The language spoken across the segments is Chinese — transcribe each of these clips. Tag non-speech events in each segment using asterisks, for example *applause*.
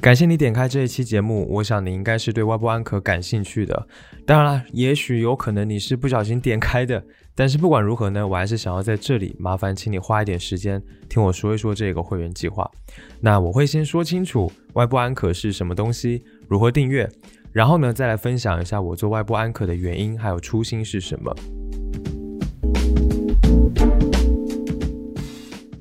感谢你点开这一期节目，我想你应该是对外部安可感兴趣的。当然了，也许有可能你是不小心点开的。*laughs* 但是不管如何呢，我还是想要在这里麻烦请你花一点时间听我说一说这个会员计划。那我会先说清楚外部安可是什么东西，如何订阅，然后呢再来分享一下我做外部安可的原因还有初心是什么。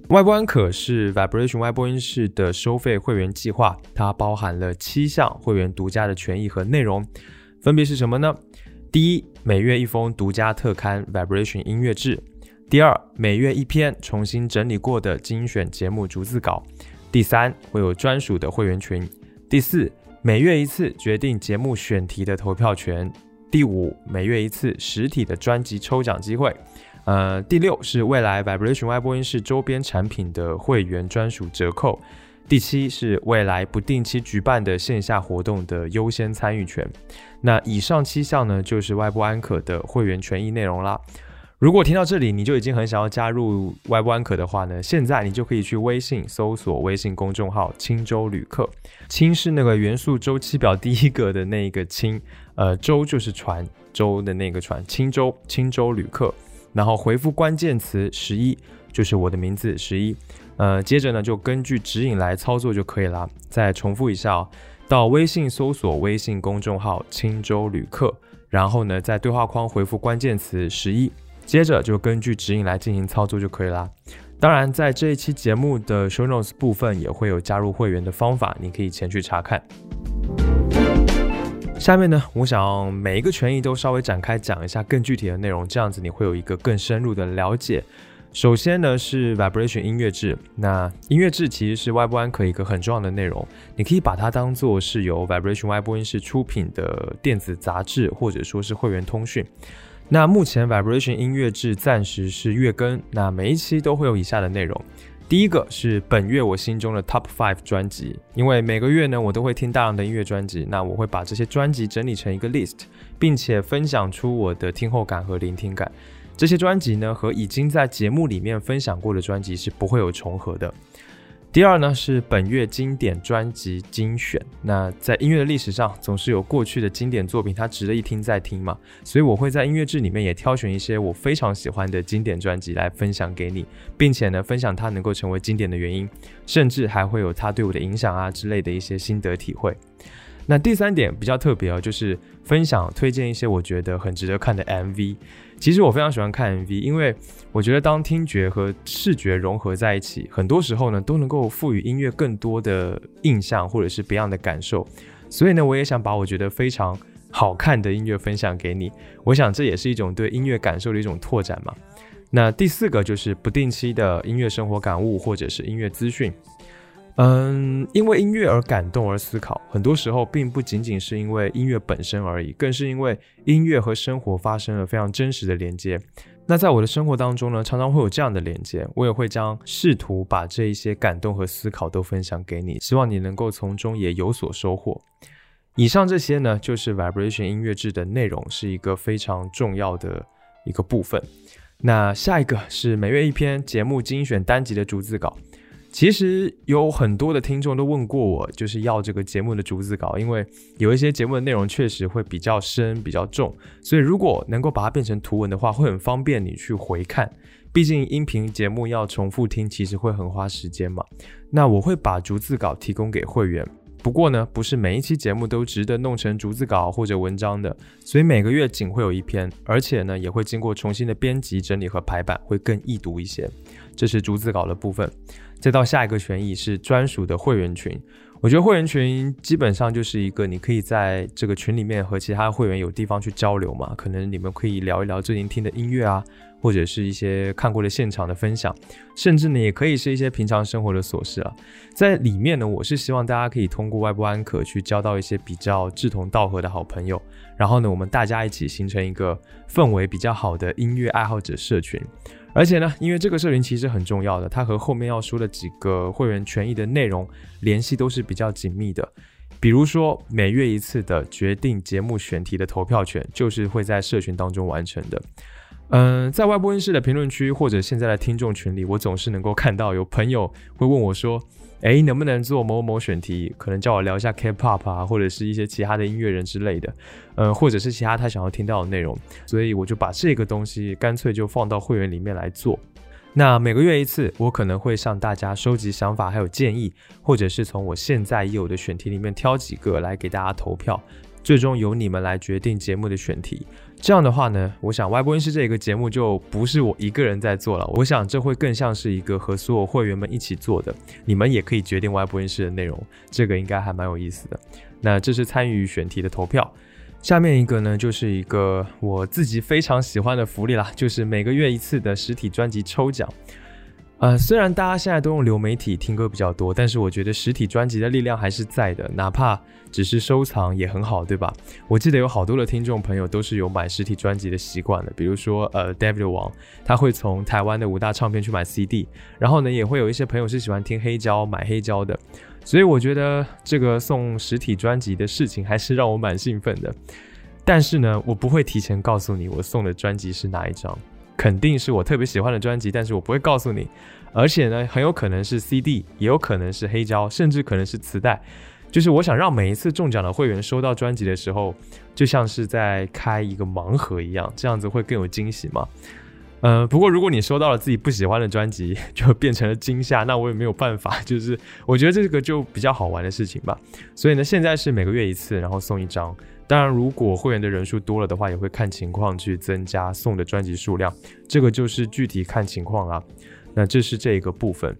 外观可是 Vibration 外播音室的收费会员计划，它包含了七项会员独家的权益和内容，分别是什么呢？第一，每月一封独家特刊 Vibration 音乐志；第二，每月一篇重新整理过的精选节目逐字稿；第三，会有专属的会员群；第四，每月一次决定节目选题的投票权；第五，每月一次实体的专辑抽奖机会。呃，第六是未来 Vibration 外播音室周边产品的会员专属折扣。第七是未来不定期举办的线下活动的优先参与权。那以上七项呢，就是外播安可的会员权益内容啦。如果听到这里你就已经很想要加入外播安可的话呢，现在你就可以去微信搜索微信公众号“青州旅客”。青是那个元素周期表第一个的那个青，呃，舟就是船舟的那个船，青州青州旅客。然后回复关键词十一，就是我的名字十一。呃，接着呢就根据指引来操作就可以了。再重复一下哦，到微信搜索微信公众号“青州旅客”，然后呢在对话框回复关键词十一，接着就根据指引来进行操作就可以啦。当然，在这一期节目的 show notes 部分也会有加入会员的方法，你可以前去查看。下面呢，我想每一个权益都稍微展开讲一下更具体的内容，这样子你会有一个更深入的了解。首先呢是 Vibration 音乐志，那音乐志其实是外部安可一个很重要的内容，你可以把它当做是由 Vibration 外播音室出品的电子杂志，或者说是会员通讯。那目前 Vibration 音乐志暂时是月更，那每一期都会有以下的内容。第一个是本月我心中的 Top Five 专辑，因为每个月呢我都会听大量的音乐专辑，那我会把这些专辑整理成一个 list，并且分享出我的听后感和聆听感。这些专辑呢和已经在节目里面分享过的专辑是不会有重合的。第二呢是本月经典专辑精选。那在音乐的历史上，总是有过去的经典作品，它值得一听再听嘛。所以我会在音乐志里面也挑选一些我非常喜欢的经典专辑来分享给你，并且呢分享它能够成为经典的原因，甚至还会有它对我的影响啊之类的一些心得体会。那第三点比较特别哦，就是分享推荐一些我觉得很值得看的 MV。其实我非常喜欢看 MV，因为我觉得当听觉和视觉融合在一起，很多时候呢都能够赋予音乐更多的印象或者是别样的感受。所以呢，我也想把我觉得非常好看的音乐分享给你。我想这也是一种对音乐感受的一种拓展嘛。那第四个就是不定期的音乐生活感悟或者是音乐资讯。嗯，因为音乐而感动而思考，很多时候并不仅仅是因为音乐本身而已，更是因为音乐和生活发生了非常真实的连接。那在我的生活当中呢，常常会有这样的连接，我也会将试图把这一些感动和思考都分享给你，希望你能够从中也有所收获。以上这些呢，就是 Vibration 音乐制的内容，是一个非常重要的一个部分。那下一个是每月一篇节目精选单集的逐字稿。其实有很多的听众都问过我，就是要这个节目的逐字稿，因为有一些节目的内容确实会比较深、比较重，所以如果能够把它变成图文的话，会很方便你去回看。毕竟音频节目要重复听，其实会很花时间嘛。那我会把逐字稿提供给会员，不过呢，不是每一期节目都值得弄成逐字稿或者文章的，所以每个月仅会有一篇，而且呢，也会经过重新的编辑、整理和排版，会更易读一些。这是逐字稿的部分。再到下一个权益是专属的会员群，我觉得会员群基本上就是一个你可以在这个群里面和其他会员有地方去交流嘛，可能你们可以聊一聊最近听的音乐啊，或者是一些看过的现场的分享，甚至呢也可以是一些平常生活的琐事啊。在里面呢，我是希望大家可以通过外部安可去交到一些比较志同道合的好朋友，然后呢我们大家一起形成一个氛围比较好的音乐爱好者社群。而且呢，因为这个社群其实很重要的，它和后面要说的几个会员权益的内容联系都是比较紧密的。比如说每月一次的决定节目选题的投票权，就是会在社群当中完成的。嗯，在外播音室的评论区或者现在的听众群里，我总是能够看到有朋友会问我说：“哎，能不能做某某选题？可能叫我聊一下 K-pop 啊，或者是一些其他的音乐人之类的，呃，或者是其他他想要听到的内容。所以我就把这个东西干脆就放到会员里面来做。那每个月一次，我可能会向大家收集想法还有建议，或者是从我现在已有的选题里面挑几个来给大家投票，最终由你们来决定节目的选题。这样的话呢，我想外播音室这个节目就不是我一个人在做了。我想这会更像是一个和所有会员们一起做的，你们也可以决定外播音室的内容，这个应该还蛮有意思的。那这是参与选题的投票。下面一个呢，就是一个我自己非常喜欢的福利啦，就是每个月一次的实体专辑抽奖。呃，虽然大家现在都用流媒体听歌比较多，但是我觉得实体专辑的力量还是在的，哪怕只是收藏也很好，对吧？我记得有好多的听众朋友都是有买实体专辑的习惯的，比如说呃，David 王，他会从台湾的五大唱片去买 CD，然后呢，也会有一些朋友是喜欢听黑胶买黑胶的，所以我觉得这个送实体专辑的事情还是让我蛮兴奋的。但是呢，我不会提前告诉你我送的专辑是哪一张。肯定是我特别喜欢的专辑，但是我不会告诉你。而且呢，很有可能是 CD，也有可能是黑胶，甚至可能是磁带。就是我想让每一次中奖的会员收到专辑的时候，就像是在开一个盲盒一样，这样子会更有惊喜嘛。呃，不过如果你收到了自己不喜欢的专辑，就变成了惊吓，那我也没有办法。就是我觉得这个就比较好玩的事情吧。所以呢，现在是每个月一次，然后送一张。当然，如果会员的人数多了的话，也会看情况去增加送的专辑数量，这个就是具体看情况啦。那这是这个部分。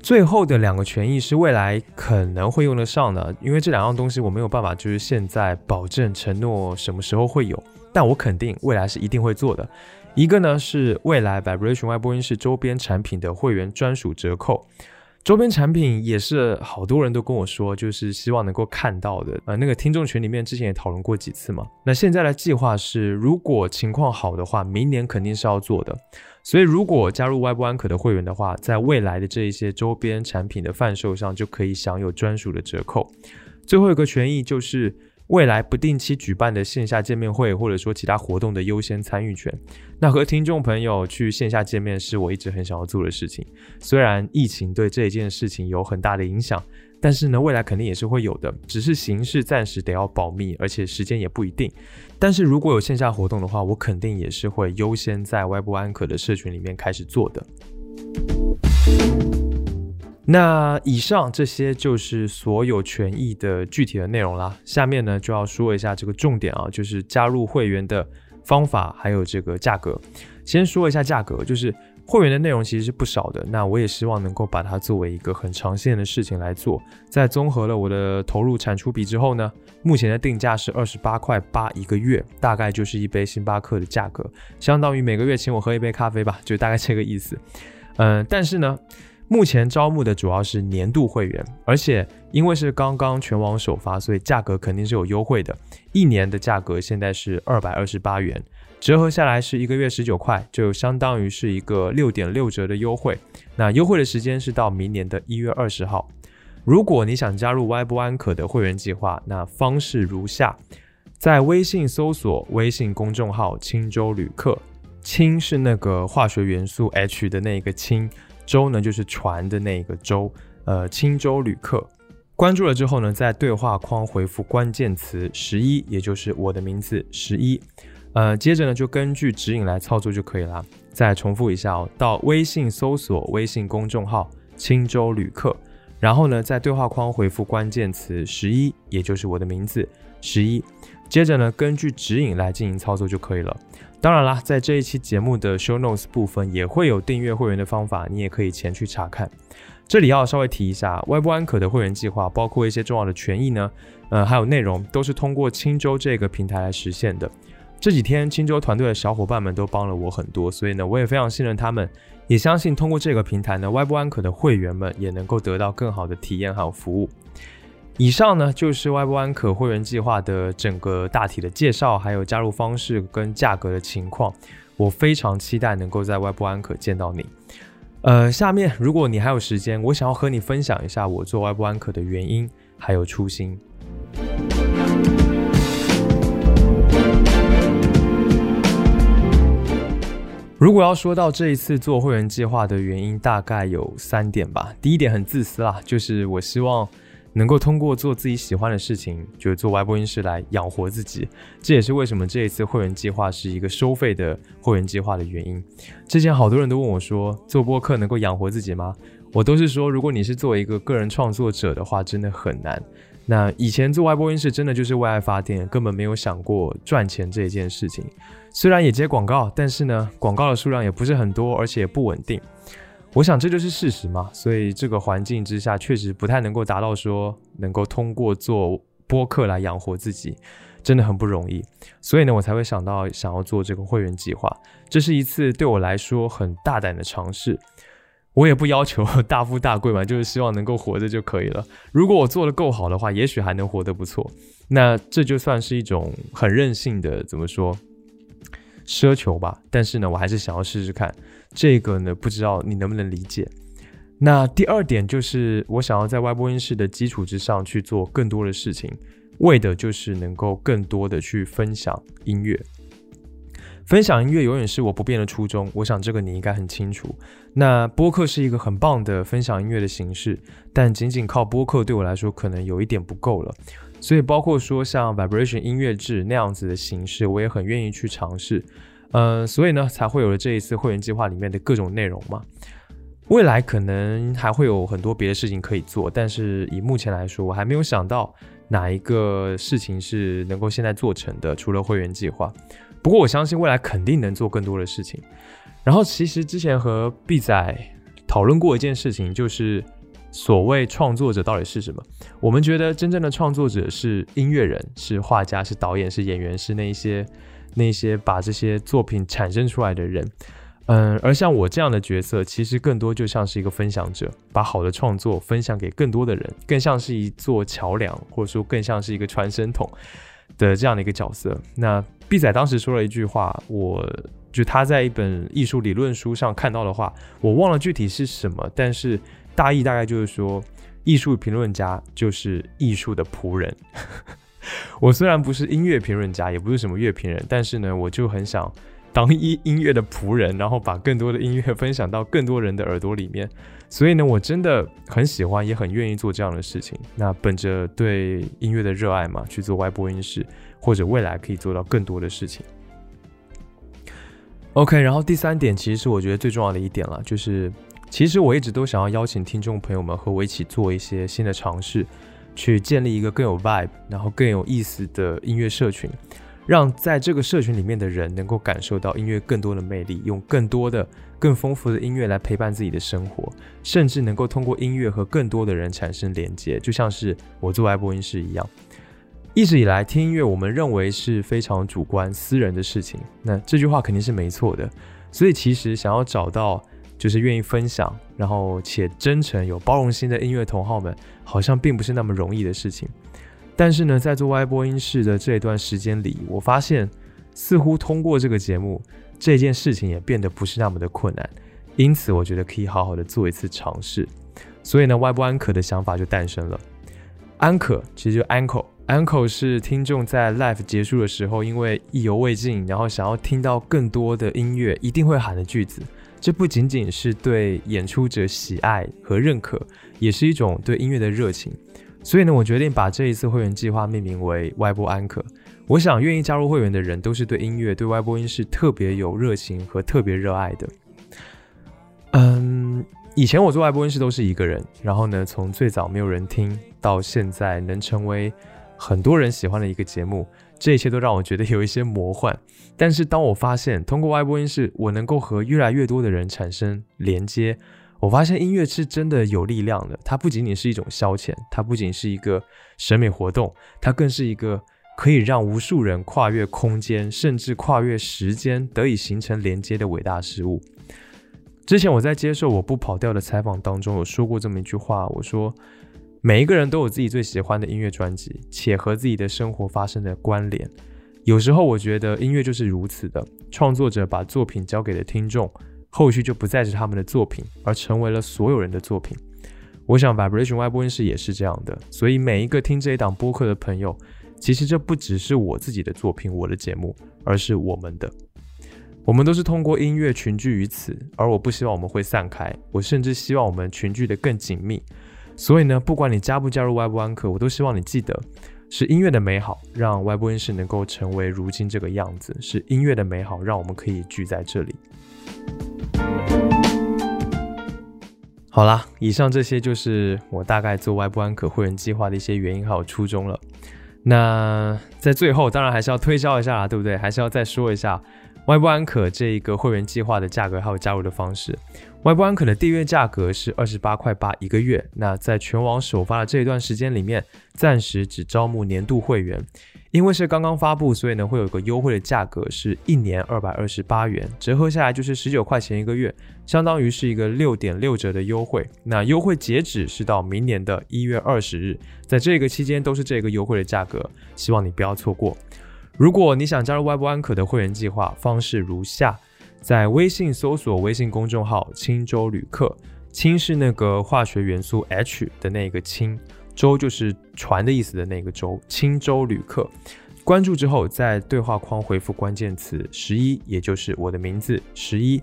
最后的两个权益是未来可能会用得上的，因为这两样东西我没有办法就是现在保证承诺什么时候会有，但我肯定未来是一定会做的。一个呢是未来 Vibration 外播音室周边产品的会员专属折扣。周边产品也是好多人都跟我说，就是希望能够看到的。呃，那个听众群里面之前也讨论过几次嘛。那现在的计划是，如果情况好的话，明年肯定是要做的。所以，如果加入外部安可的会员的话，在未来的这一些周边产品的贩售上，就可以享有专属的折扣。最后一个权益就是。未来不定期举办的线下见面会，或者说其他活动的优先参与权。那和听众朋友去线下见面，是我一直很想要做的事情。虽然疫情对这一件事情有很大的影响，但是呢，未来肯定也是会有的，只是形式暂时得要保密，而且时间也不一定。但是如果有线下活动的话，我肯定也是会优先在外部安可的社群里面开始做的。那以上这些就是所有权益的具体的内容啦。下面呢就要说一下这个重点啊，就是加入会员的方法还有这个价格。先说一下价格，就是会员的内容其实是不少的。那我也希望能够把它作为一个很长线的事情来做。在综合了我的投入产出比之后呢，目前的定价是二十八块八一个月，大概就是一杯星巴克的价格，相当于每个月请我喝一杯咖啡吧，就大概这个意思。嗯，但是呢。目前招募的主要是年度会员，而且因为是刚刚全网首发，所以价格肯定是有优惠的。一年的价格现在是二百二十八元，折合下来是一个月十九块，就相当于是一个六点六折的优惠。那优惠的时间是到明年的一月二十号。如果你想加入 Y 不安可的会员计划，那方式如下：在微信搜索微信公众号“青州旅客”，氢是那个化学元素 H 的那个氢。舟呢，就是船的那个舟，呃，轻舟旅客。关注了之后呢，在对话框回复关键词十一，也就是我的名字十一，呃，接着呢就根据指引来操作就可以了。再重复一下哦，到微信搜索微信公众号轻舟旅客，然后呢在对话框回复关键词十一，也就是我的名字十一，接着呢根据指引来进行操作就可以了。当然啦，在这一期节目的 show notes 部分也会有订阅会员的方法，你也可以前去查看。这里要稍微提一下，外部安可的会员计划，包括一些重要的权益呢，呃，还有内容都是通过青州这个平台来实现的。这几天青州团队的小伙伴们都帮了我很多，所以呢，我也非常信任他们，也相信通过这个平台呢，外部安可的会员们也能够得到更好的体验还有服务。以上呢就是外部安可会员计划的整个大体的介绍，还有加入方式跟价格的情况。我非常期待能够在外部安可见到你。呃，下面如果你还有时间，我想要和你分享一下我做外部安可的原因还有初心。如果要说到这一次做会员计划的原因，大概有三点吧。第一点很自私啦，就是我希望能够通过做自己喜欢的事情，就是做外播音室来养活自己。这也是为什么这一次会员计划是一个收费的会员计划的原因。之前好多人都问我说，做播客能够养活自己吗？我都是说，如果你是作为一个个人创作者的话，真的很难。那以前做外播音室真的就是为爱发电，根本没有想过赚钱这一件事情。虽然也接广告，但是呢，广告的数量也不是很多，而且也不稳定。我想这就是事实嘛。所以这个环境之下，确实不太能够达到说能够通过做播客来养活自己，真的很不容易。所以呢，我才会想到想要做这个会员计划。这是一次对我来说很大胆的尝试。我也不要求 *laughs* 大富大贵嘛，就是希望能够活着就可以了。如果我做的够好的话，也许还能活得不错。那这就算是一种很任性的，怎么说？奢求吧，但是呢，我还是想要试试看这个呢，不知道你能不能理解。那第二点就是，我想要在外播音室的基础之上去做更多的事情，为的就是能够更多的去分享音乐。分享音乐永远是我不变的初衷，我想这个你应该很清楚。那播客是一个很棒的分享音乐的形式，但仅仅靠播客对我来说可能有一点不够了。所以，包括说像 Vibration 音乐制那样子的形式，我也很愿意去尝试。嗯，所以呢，才会有了这一次会员计划里面的各种内容嘛。未来可能还会有很多别的事情可以做，但是以目前来说，我还没有想到哪一个事情是能够现在做成的，除了会员计划。不过，我相信未来肯定能做更多的事情。然后，其实之前和 B 仔讨论过一件事情，就是。所谓创作者到底是什么？我们觉得真正的创作者是音乐人，是画家，是导演，是演员，是那一些那些把这些作品产生出来的人。嗯，而像我这样的角色，其实更多就像是一个分享者，把好的创作分享给更多的人，更像是一座桥梁，或者说更像是一个传声筒的这样的一个角色。那毕仔当时说了一句话，我就他在一本艺术理论书上看到的话，我忘了具体是什么，但是。大意大概就是说，艺术评论家就是艺术的仆人。*laughs* 我虽然不是音乐评论家，也不是什么乐评人，但是呢，我就很想当音音乐的仆人，然后把更多的音乐分享到更多人的耳朵里面。所以呢，我真的很喜欢，也很愿意做这样的事情。那本着对音乐的热爱嘛，去做外播音室，或者未来可以做到更多的事情。OK，然后第三点，其实是我觉得最重要的一点了，就是。其实我一直都想要邀请听众朋友们和我一起做一些新的尝试，去建立一个更有 vibe，然后更有意思的音乐社群，让在这个社群里面的人能够感受到音乐更多的魅力，用更多的、更丰富的音乐来陪伴自己的生活，甚至能够通过音乐和更多的人产生连接，就像是我做爱播音室一样。一直以来听音乐，我们认为是非常主观、私人的事情，那这句话肯定是没错的。所以其实想要找到。就是愿意分享，然后且真诚、有包容心的音乐同好们，好像并不是那么容易的事情。但是呢，在做歪播音室的这一段时间里，我发现似乎通过这个节目，这件事情也变得不是那么的困难。因此，我觉得可以好好的做一次尝试。所以呢，歪播安可的想法就诞生了。安可其实就 uncle，uncle 是听众在 live 结束的时候，因为意犹未尽，然后想要听到更多的音乐，一定会喊的句子。这不仅仅是对演出者喜爱和认可，也是一种对音乐的热情。所以呢，我决定把这一次会员计划命名为“外播安可”。我想，愿意加入会员的人都是对音乐、对外播音是特别有热情和特别热爱的。嗯，以前我做外播音室都是一个人，然后呢，从最早没有人听到现在能成为很多人喜欢的一个节目。这一切都让我觉得有一些魔幻，*laughs* 但是当我发现通过外播音室，我能够和越来越多的人产生连接，我发现音乐是真的有力量的。它不仅仅是一种消遣，它不仅是一个审美活动，它更是一个可以让无数人跨越空间，甚至跨越时间，得以形成连接的伟大事物。之前我在接受我不跑调的采访当中有说过这么一句话，我说。每一个人都有自己最喜欢的音乐专辑，且和自己的生活发生的关联。有时候我觉得音乐就是如此的，创作者把作品交给了听众，后续就不再是他们的作品，而成为了所有人的作品。我想 Vibration 外播音室也是这样的，所以每一个听这一档播客的朋友，其实这不只是我自己的作品，我的节目，而是我们的。我们都是通过音乐群聚于此，而我不希望我们会散开，我甚至希望我们群聚的更紧密。所以呢，不管你加不加入外部安可，我都希望你记得，是音乐的美好让外部音室能够成为如今这个样子，是音乐的美好让我们可以聚在这里。好啦，以上这些就是我大概做外部安可会员计划的一些原因还有初衷了。那在最后，当然还是要推销一下啦，对不对？还是要再说一下。外部安可这一个会员计划的价格还有加入的方式，外部安可的订阅价格是二十八块八一个月。那在全网首发的这一段时间里面，暂时只招募年度会员，因为是刚刚发布，所以呢会有个优惠的价格是一年二百二十八元，折合下来就是十九块钱一个月，相当于是一个六点六折的优惠。那优惠截止是到明年的一月二十日，在这个期间都是这个优惠的价格，希望你不要错过。如果你想加入外部安可的会员计划，方式如下：在微信搜索微信公众号“青州旅客”，青是那个化学元素 H 的那个氢，舟就是船的意思的那个舟，青州旅客。关注之后，在对话框回复关键词“十一”，也就是我的名字“十一”，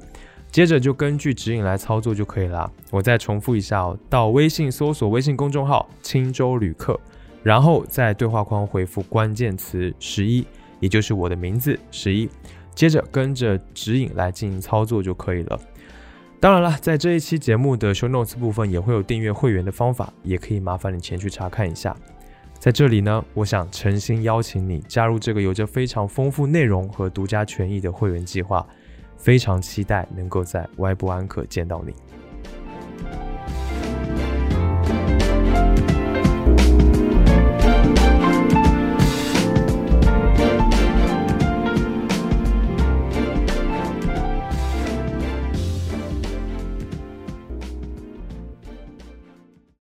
接着就根据指引来操作就可以了。我再重复一下哦，到微信搜索微信公众号“青州旅客”，然后在对话框回复关键词“十一”。也就是我的名字十一，接着跟着指引来进行操作就可以了。当然了，在这一期节目的 show notes 部分也会有订阅会员的方法，也可以麻烦你前去查看一下。在这里呢，我想诚心邀请你加入这个有着非常丰富内容和独家权益的会员计划，非常期待能够在外部安可见到你。